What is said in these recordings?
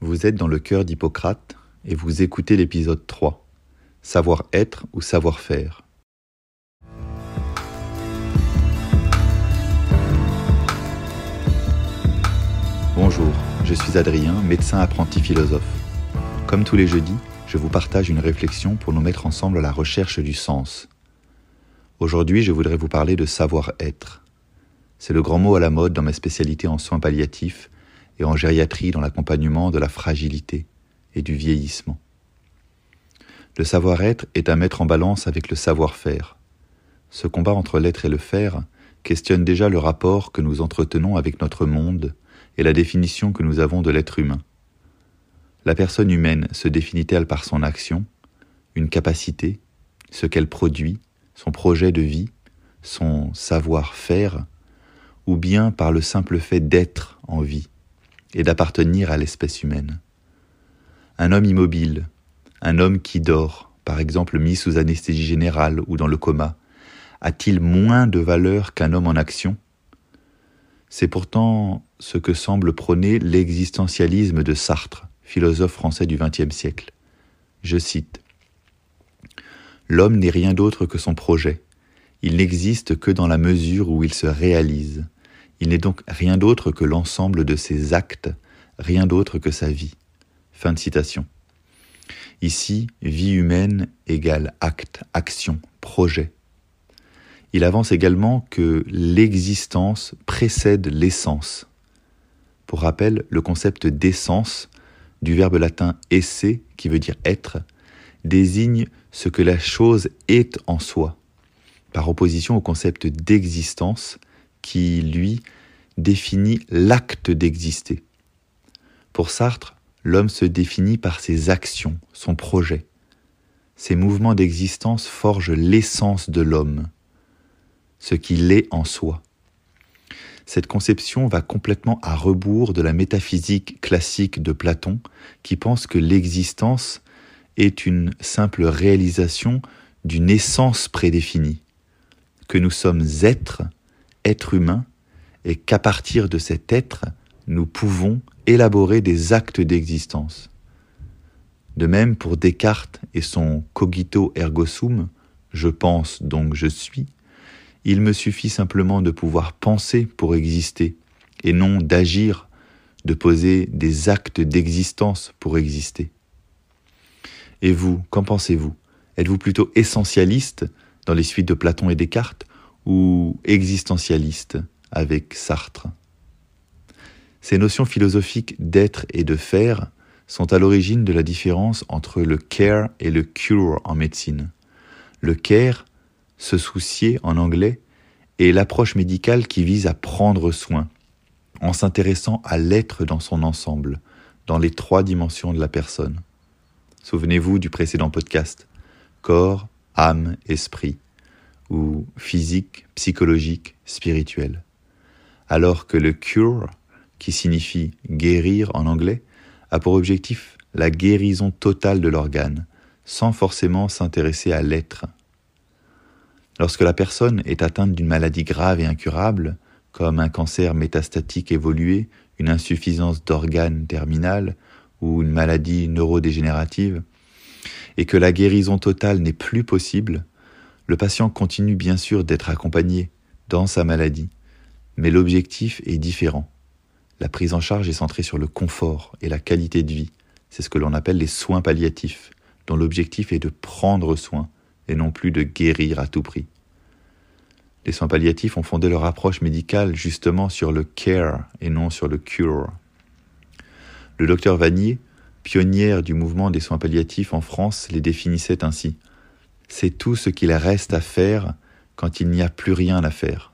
Vous êtes dans le cœur d'Hippocrate et vous écoutez l'épisode 3, Savoir-être ou savoir-faire. Bonjour, je suis Adrien, médecin apprenti philosophe. Comme tous les jeudis, je vous partage une réflexion pour nous mettre ensemble à la recherche du sens. Aujourd'hui, je voudrais vous parler de savoir-être. C'est le grand mot à la mode dans ma spécialité en soins palliatifs et en gériatrie dans l'accompagnement de la fragilité et du vieillissement. Le savoir-être est à mettre en balance avec le savoir-faire. Ce combat entre l'être et le faire questionne déjà le rapport que nous entretenons avec notre monde et la définition que nous avons de l'être humain. La personne humaine se définit-elle par son action, une capacité, ce qu'elle produit, son projet de vie, son savoir-faire, ou bien par le simple fait d'être en vie? Et d'appartenir à l'espèce humaine. Un homme immobile, un homme qui dort, par exemple mis sous anesthésie générale ou dans le coma, a-t-il moins de valeur qu'un homme en action? C'est pourtant ce que semble prôner l'existentialisme de Sartre, philosophe français du XXe siècle. Je cite L'homme n'est rien d'autre que son projet. Il n'existe que dans la mesure où il se réalise. Il n'est donc rien d'autre que l'ensemble de ses actes, rien d'autre que sa vie. Fin de citation. Ici, vie humaine égale acte, action, projet. Il avance également que l'existence précède l'essence. Pour rappel, le concept d'essence, du verbe latin esse, qui veut dire être, désigne ce que la chose est en soi, par opposition au concept d'existence, qui, lui, définit l'acte d'exister. Pour Sartre, l'homme se définit par ses actions, son projet. Ces mouvements d'existence forgent l'essence de l'homme, ce qu'il est en soi. Cette conception va complètement à rebours de la métaphysique classique de Platon, qui pense que l'existence est une simple réalisation d'une essence prédéfinie, que nous sommes êtres, êtres humains, et qu'à partir de cet être, nous pouvons élaborer des actes d'existence. De même pour Descartes et son cogito ergo sum, je pense donc je suis, il me suffit simplement de pouvoir penser pour exister, et non d'agir, de poser des actes d'existence pour exister. Et vous, qu'en pensez-vous? Êtes-vous plutôt essentialiste dans les suites de Platon et Descartes ou existentialiste avec Sartre. Ces notions philosophiques d'être et de faire sont à l'origine de la différence entre le care et le cure en médecine. Le care, se soucier en anglais, est l'approche médicale qui vise à prendre soin, en s'intéressant à l'être dans son ensemble, dans les trois dimensions de la personne. Souvenez-vous du précédent podcast, corps, âme, esprit, ou physique, psychologique, spirituel alors que le cure, qui signifie guérir en anglais, a pour objectif la guérison totale de l'organe, sans forcément s'intéresser à l'être. Lorsque la personne est atteinte d'une maladie grave et incurable, comme un cancer métastatique évolué, une insuffisance d'organes terminale ou une maladie neurodégénérative, et que la guérison totale n'est plus possible, le patient continue bien sûr d'être accompagné dans sa maladie, mais l'objectif est différent. La prise en charge est centrée sur le confort et la qualité de vie. C'est ce que l'on appelle les soins palliatifs, dont l'objectif est de prendre soin et non plus de guérir à tout prix. Les soins palliatifs ont fondé leur approche médicale justement sur le care et non sur le cure. Le docteur Vanier, pionnière du mouvement des soins palliatifs en France, les définissait ainsi. C'est tout ce qu'il reste à faire quand il n'y a plus rien à faire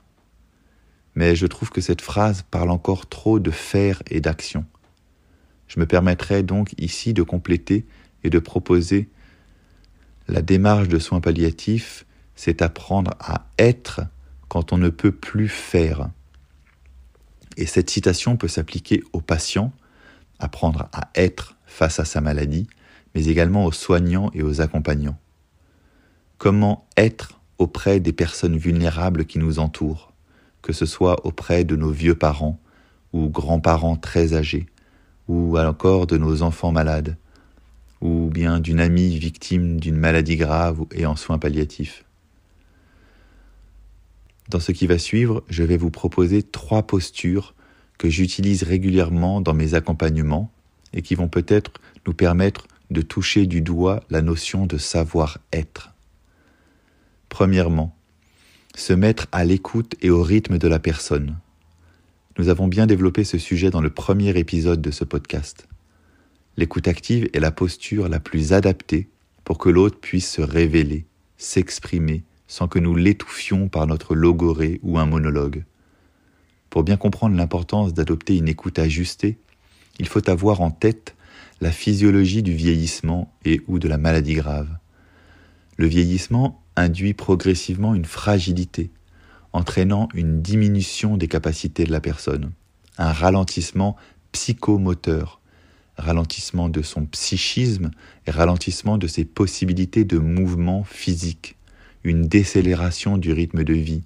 mais je trouve que cette phrase parle encore trop de faire et d'action. Je me permettrai donc ici de compléter et de proposer la démarche de soins palliatifs, c'est apprendre à être quand on ne peut plus faire. Et cette citation peut s'appliquer aux patients, apprendre à être face à sa maladie, mais également aux soignants et aux accompagnants. Comment être auprès des personnes vulnérables qui nous entourent que ce soit auprès de nos vieux parents ou grands-parents très âgés, ou encore de nos enfants malades, ou bien d'une amie victime d'une maladie grave et en soins palliatifs. Dans ce qui va suivre, je vais vous proposer trois postures que j'utilise régulièrement dans mes accompagnements et qui vont peut-être nous permettre de toucher du doigt la notion de savoir-être. Premièrement, se mettre à l'écoute et au rythme de la personne. Nous avons bien développé ce sujet dans le premier épisode de ce podcast. L'écoute active est la posture la plus adaptée pour que l'autre puisse se révéler, s'exprimer, sans que nous l'étouffions par notre logorée ou un monologue. Pour bien comprendre l'importance d'adopter une écoute ajustée, il faut avoir en tête la physiologie du vieillissement et ou de la maladie grave. Le vieillissement induit progressivement une fragilité, entraînant une diminution des capacités de la personne, un ralentissement psychomoteur, ralentissement de son psychisme et ralentissement de ses possibilités de mouvement physique, une décélération du rythme de vie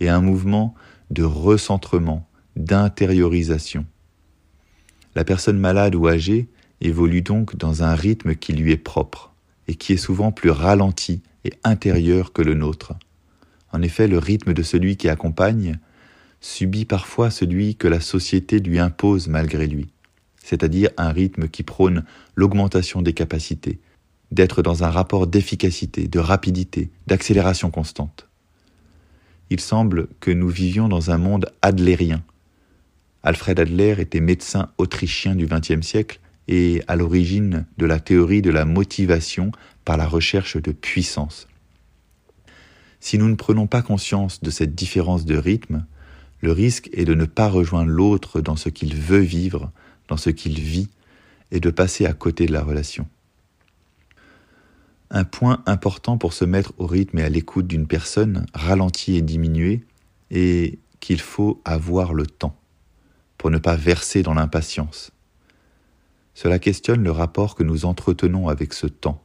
et un mouvement de recentrement, d'intériorisation. La personne malade ou âgée évolue donc dans un rythme qui lui est propre et qui est souvent plus ralenti et intérieur que le nôtre. En effet, le rythme de celui qui accompagne subit parfois celui que la société lui impose malgré lui, c'est-à-dire un rythme qui prône l'augmentation des capacités, d'être dans un rapport d'efficacité, de rapidité, d'accélération constante. Il semble que nous vivions dans un monde adlérien. Alfred Adler était médecin autrichien du XXe siècle et à l'origine de la théorie de la motivation par la recherche de puissance. Si nous ne prenons pas conscience de cette différence de rythme, le risque est de ne pas rejoindre l'autre dans ce qu'il veut vivre, dans ce qu'il vit, et de passer à côté de la relation. Un point important pour se mettre au rythme et à l'écoute d'une personne ralentie et diminuée est qu'il faut avoir le temps, pour ne pas verser dans l'impatience. Cela questionne le rapport que nous entretenons avec ce temps.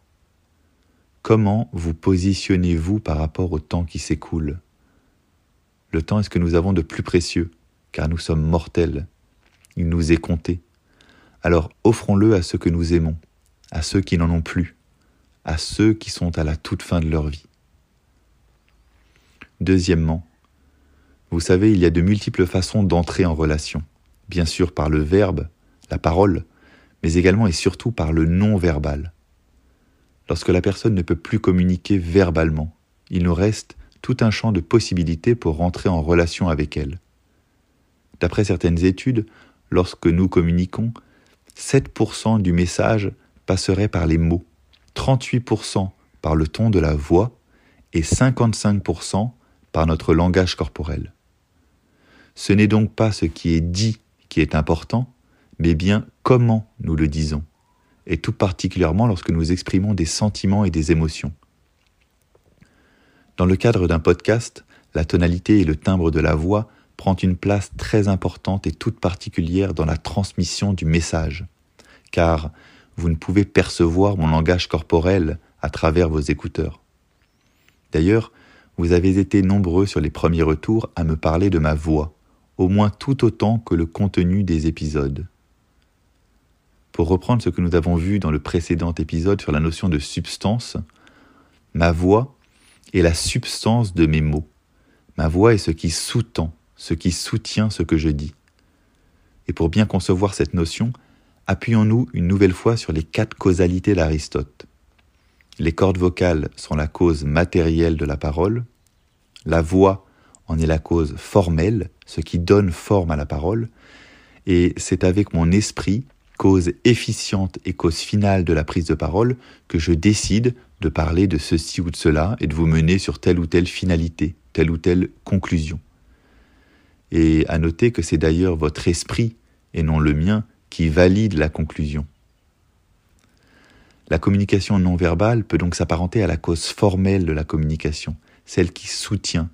Comment vous positionnez-vous par rapport au temps qui s'écoule? Le temps est ce que nous avons de plus précieux, car nous sommes mortels. Il nous est compté. Alors offrons-le à ceux que nous aimons, à ceux qui n'en ont plus, à ceux qui sont à la toute fin de leur vie. Deuxièmement, vous savez, il y a de multiples façons d'entrer en relation, bien sûr par le verbe, la parole, mais également et surtout par le non-verbal. Lorsque la personne ne peut plus communiquer verbalement, il nous reste tout un champ de possibilités pour rentrer en relation avec elle. D'après certaines études, lorsque nous communiquons, 7% du message passerait par les mots, 38% par le ton de la voix et 55% par notre langage corporel. Ce n'est donc pas ce qui est dit qui est important, mais bien comment nous le disons? Et tout particulièrement lorsque nous exprimons des sentiments et des émotions. Dans le cadre d'un podcast, la tonalité et le timbre de la voix prend une place très importante et toute particulière dans la transmission du message, car vous ne pouvez percevoir mon langage corporel à travers vos écouteurs. D'ailleurs, vous avez été nombreux sur les premiers retours à me parler de ma voix, au moins tout autant que le contenu des épisodes. Pour reprendre ce que nous avons vu dans le précédent épisode sur la notion de substance, ma voix est la substance de mes mots. Ma voix est ce qui sous-tend, ce qui soutient ce que je dis. Et pour bien concevoir cette notion, appuyons-nous une nouvelle fois sur les quatre causalités d'Aristote. Les cordes vocales sont la cause matérielle de la parole, la voix en est la cause formelle, ce qui donne forme à la parole, et c'est avec mon esprit cause efficiente et cause finale de la prise de parole que je décide de parler de ceci ou de cela et de vous mener sur telle ou telle finalité, telle ou telle conclusion. Et à noter que c'est d'ailleurs votre esprit et non le mien qui valide la conclusion. La communication non verbale peut donc s'apparenter à la cause formelle de la communication, celle qui soutient,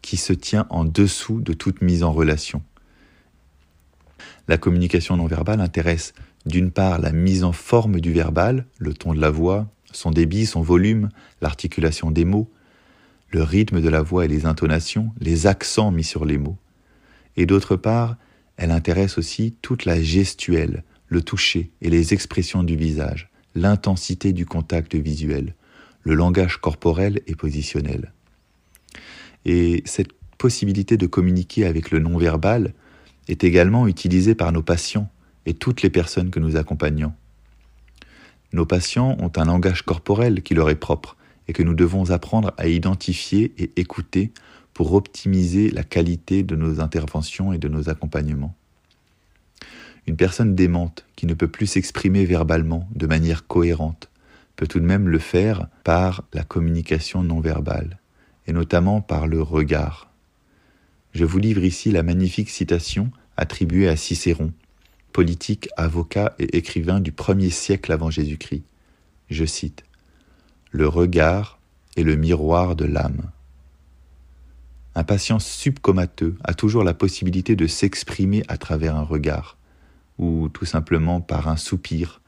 qui se tient en dessous de toute mise en relation. La communication non verbale intéresse d'une part la mise en forme du verbal, le ton de la voix, son débit, son volume, l'articulation des mots, le rythme de la voix et les intonations, les accents mis sur les mots. Et d'autre part, elle intéresse aussi toute la gestuelle, le toucher et les expressions du visage, l'intensité du contact visuel, le langage corporel et positionnel. Et cette possibilité de communiquer avec le non-verbal est également utilisée par nos patients et toutes les personnes que nous accompagnons. Nos patients ont un langage corporel qui leur est propre et que nous devons apprendre à identifier et écouter pour optimiser la qualité de nos interventions et de nos accompagnements. Une personne démente qui ne peut plus s'exprimer verbalement de manière cohérente peut tout de même le faire par la communication non verbale, et notamment par le regard. Je vous livre ici la magnifique citation attribuée à Cicéron, politique, avocat et écrivain du premier siècle avant Jésus-Christ. Je cite Le regard est le miroir de l'âme. Un patient subcomateux a toujours la possibilité de s'exprimer à travers un regard, ou tout simplement par un soupir,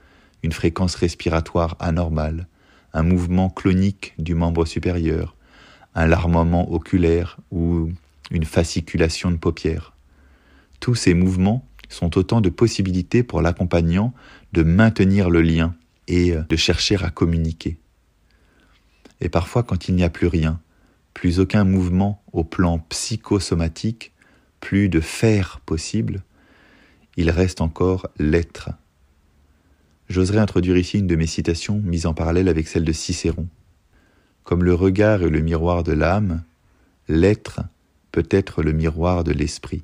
une fréquence respiratoire anormale, un mouvement clonique du membre supérieur, un larmement oculaire ou une fasciculation de paupières. Tous ces mouvements sont autant de possibilités pour l'accompagnant de maintenir le lien et de chercher à communiquer. Et parfois, quand il n'y a plus rien, plus aucun mouvement au plan psychosomatique, plus de faire possible, il reste encore l'être. J'oserais introduire ici une de mes citations mise en parallèle avec celle de Cicéron. Comme le regard est le miroir de l'âme, l'être peut être le miroir de l'esprit.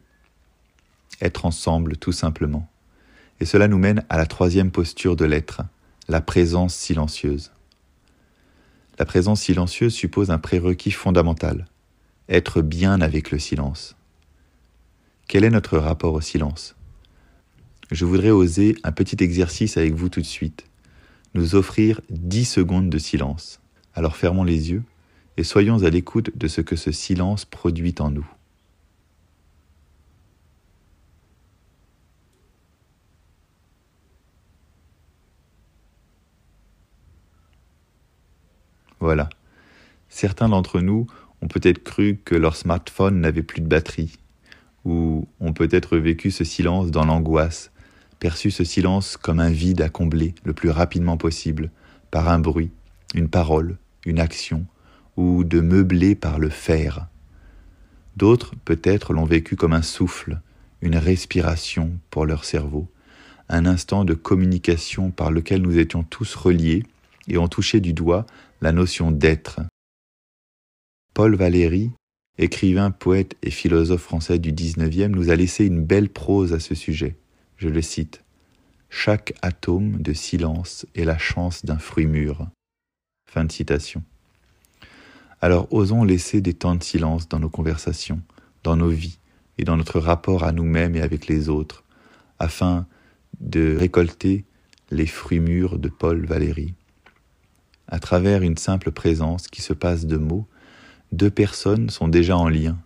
Être ensemble tout simplement. Et cela nous mène à la troisième posture de l'être, la présence silencieuse. La présence silencieuse suppose un prérequis fondamental, être bien avec le silence. Quel est notre rapport au silence? Je voudrais oser un petit exercice avec vous tout de suite, nous offrir dix secondes de silence. Alors fermons les yeux et soyons à l'écoute de ce que ce silence produit en nous. Voilà. Certains d'entre nous ont peut-être cru que leur smartphone n'avait plus de batterie, ou ont peut-être vécu ce silence dans l'angoisse, perçu ce silence comme un vide à combler le plus rapidement possible, par un bruit, une parole, une action, ou de meubler par le faire. D'autres peut-être l'ont vécu comme un souffle, une respiration pour leur cerveau, un instant de communication par lequel nous étions tous reliés et ont touché du doigt la notion d'être. Paul Valéry, écrivain, poète et philosophe français du XIXe, nous a laissé une belle prose à ce sujet. Je le cite. Chaque atome de silence est la chance d'un fruit mûr. Fin de citation. Alors osons laisser des temps de silence dans nos conversations, dans nos vies et dans notre rapport à nous-mêmes et avec les autres, afin de récolter les fruits mûrs de Paul Valéry à travers une simple présence qui se passe de mots, deux personnes sont déjà en lien.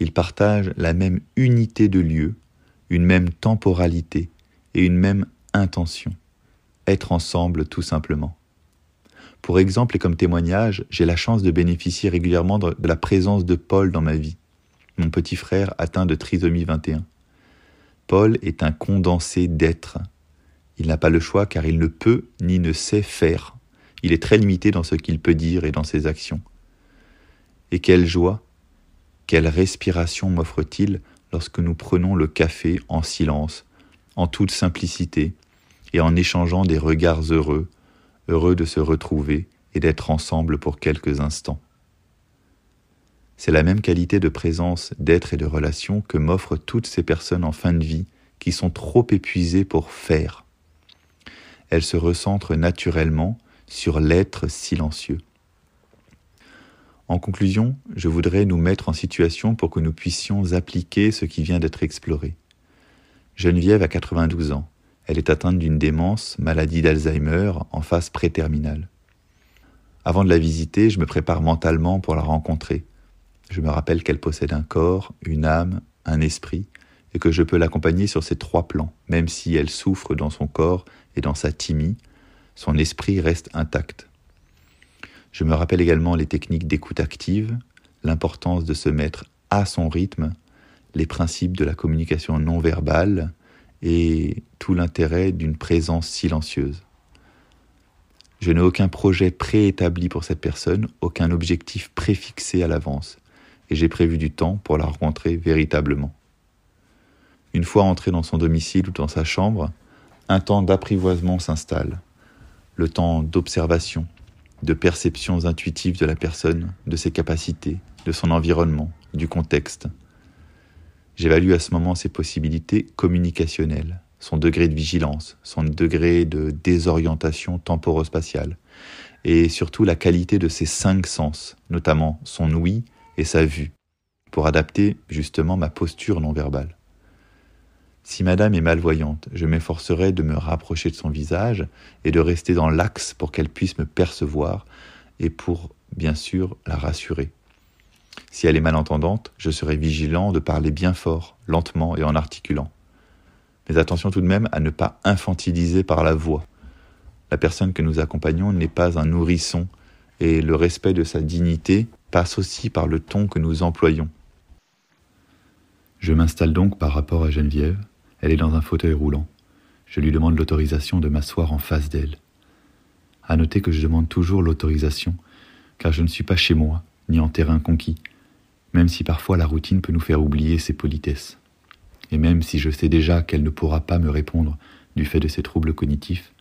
Ils partagent la même unité de lieu, une même temporalité et une même intention. Être ensemble tout simplement. Pour exemple et comme témoignage, j'ai la chance de bénéficier régulièrement de la présence de Paul dans ma vie, mon petit frère atteint de trisomie 21. Paul est un condensé d'être. Il n'a pas le choix car il ne peut ni ne sait faire il est très limité dans ce qu'il peut dire et dans ses actions. Et quelle joie, quelle respiration m'offre-t-il lorsque nous prenons le café en silence, en toute simplicité, et en échangeant des regards heureux, heureux de se retrouver et d'être ensemble pour quelques instants. C'est la même qualité de présence, d'être et de relation que m'offrent toutes ces personnes en fin de vie qui sont trop épuisées pour faire. Elles se recentrent naturellement sur l'être silencieux. En conclusion, je voudrais nous mettre en situation pour que nous puissions appliquer ce qui vient d'être exploré. Geneviève a 92 ans. Elle est atteinte d'une démence, maladie d'Alzheimer, en phase préterminale. Avant de la visiter, je me prépare mentalement pour la rencontrer. Je me rappelle qu'elle possède un corps, une âme, un esprit, et que je peux l'accompagner sur ces trois plans, même si elle souffre dans son corps et dans sa timie, son esprit reste intact. Je me rappelle également les techniques d'écoute active, l'importance de se mettre à son rythme, les principes de la communication non verbale et tout l'intérêt d'une présence silencieuse. Je n'ai aucun projet préétabli pour cette personne, aucun objectif préfixé à l'avance, et j'ai prévu du temps pour la rencontrer véritablement. Une fois entré dans son domicile ou dans sa chambre, un temps d'apprivoisement s'installe, le temps d'observation, de perceptions intuitives de la personne, de ses capacités, de son environnement, du contexte. J'évalue à ce moment ses possibilités communicationnelles, son degré de vigilance, son degré de désorientation temporospatiale, et surtout la qualité de ses cinq sens, notamment son ouïe et sa vue, pour adapter justement ma posture non verbale. Si madame est malvoyante, je m'efforcerai de me rapprocher de son visage et de rester dans l'axe pour qu'elle puisse me percevoir et pour, bien sûr, la rassurer. Si elle est malentendante, je serai vigilant de parler bien fort, lentement et en articulant. Mais attention tout de même à ne pas infantiliser par la voix. La personne que nous accompagnons n'est pas un nourrisson et le respect de sa dignité passe aussi par le ton que nous employons. Je m'installe donc par rapport à Geneviève elle est dans un fauteuil roulant. Je lui demande l'autorisation de m'asseoir en face d'elle. À noter que je demande toujours l'autorisation, car je ne suis pas chez moi, ni en terrain conquis, même si parfois la routine peut nous faire oublier ses politesses. Et même si je sais déjà qu'elle ne pourra pas me répondre du fait de ses troubles cognitifs,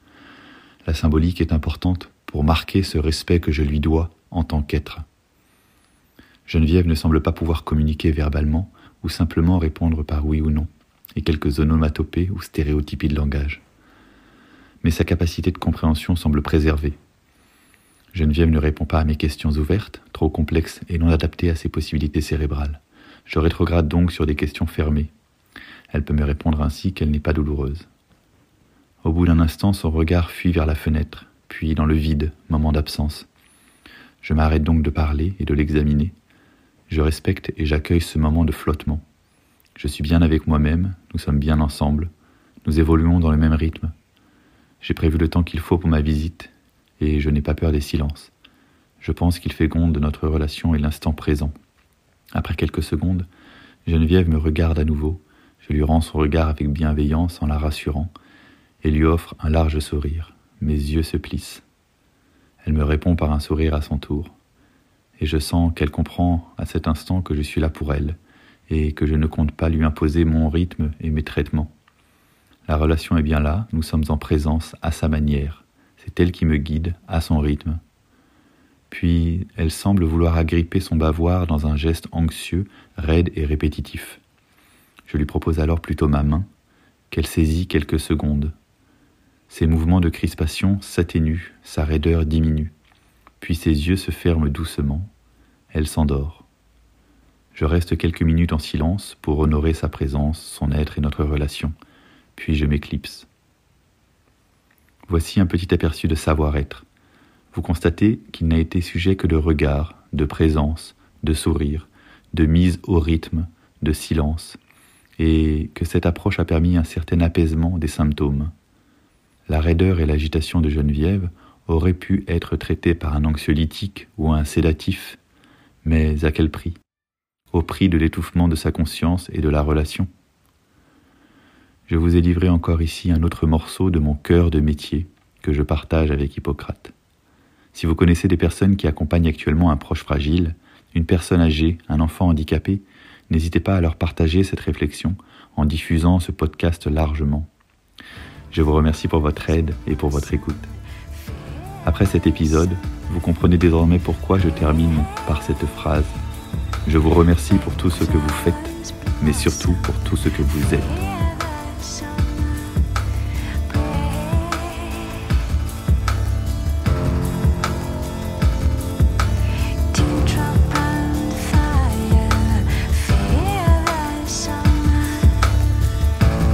la symbolique est importante pour marquer ce respect que je lui dois en tant qu'être. Geneviève ne semble pas pouvoir communiquer verbalement ou simplement répondre par oui ou non et quelques onomatopées ou stéréotypies de langage. Mais sa capacité de compréhension semble préservée. Geneviève ne répond pas à mes questions ouvertes, trop complexes et non adaptées à ses possibilités cérébrales. Je rétrograde donc sur des questions fermées. Elle peut me répondre ainsi qu'elle n'est pas douloureuse. Au bout d'un instant, son regard fuit vers la fenêtre, puis dans le vide, moment d'absence. Je m'arrête donc de parler et de l'examiner. Je respecte et j'accueille ce moment de flottement. Je suis bien avec moi-même, nous sommes bien ensemble, nous évoluons dans le même rythme. J'ai prévu le temps qu'il faut pour ma visite, et je n'ai pas peur des silences. Je pense qu'il fait compte de notre relation et l'instant présent. Après quelques secondes, Geneviève me regarde à nouveau, je lui rends son regard avec bienveillance en la rassurant, et lui offre un large sourire. Mes yeux se plissent. Elle me répond par un sourire à son tour, et je sens qu'elle comprend à cet instant que je suis là pour elle, et que je ne compte pas lui imposer mon rythme et mes traitements. La relation est bien là, nous sommes en présence à sa manière, c'est elle qui me guide à son rythme. Puis elle semble vouloir agripper son bavoir dans un geste anxieux, raide et répétitif. Je lui propose alors plutôt ma main, qu'elle saisit quelques secondes. Ses mouvements de crispation s'atténuent, sa raideur diminue, puis ses yeux se ferment doucement, elle s'endort. Je reste quelques minutes en silence pour honorer sa présence, son être et notre relation, puis je m'éclipse. Voici un petit aperçu de savoir-être. Vous constatez qu'il n'a été sujet que de regard, de présence, de sourire, de mise au rythme, de silence, et que cette approche a permis un certain apaisement des symptômes. La raideur et l'agitation de Geneviève auraient pu être traitées par un anxiolytique ou un sédatif, mais à quel prix? Au prix de l'étouffement de sa conscience et de la relation. Je vous ai livré encore ici un autre morceau de mon cœur de métier que je partage avec Hippocrate. Si vous connaissez des personnes qui accompagnent actuellement un proche fragile, une personne âgée, un enfant handicapé, n'hésitez pas à leur partager cette réflexion en diffusant ce podcast largement. Je vous remercie pour votre aide et pour votre écoute. Après cet épisode, vous comprenez désormais pourquoi je termine par cette phrase je vous remercie pour tout ce que vous faites, mais surtout pour tout ce que vous êtes.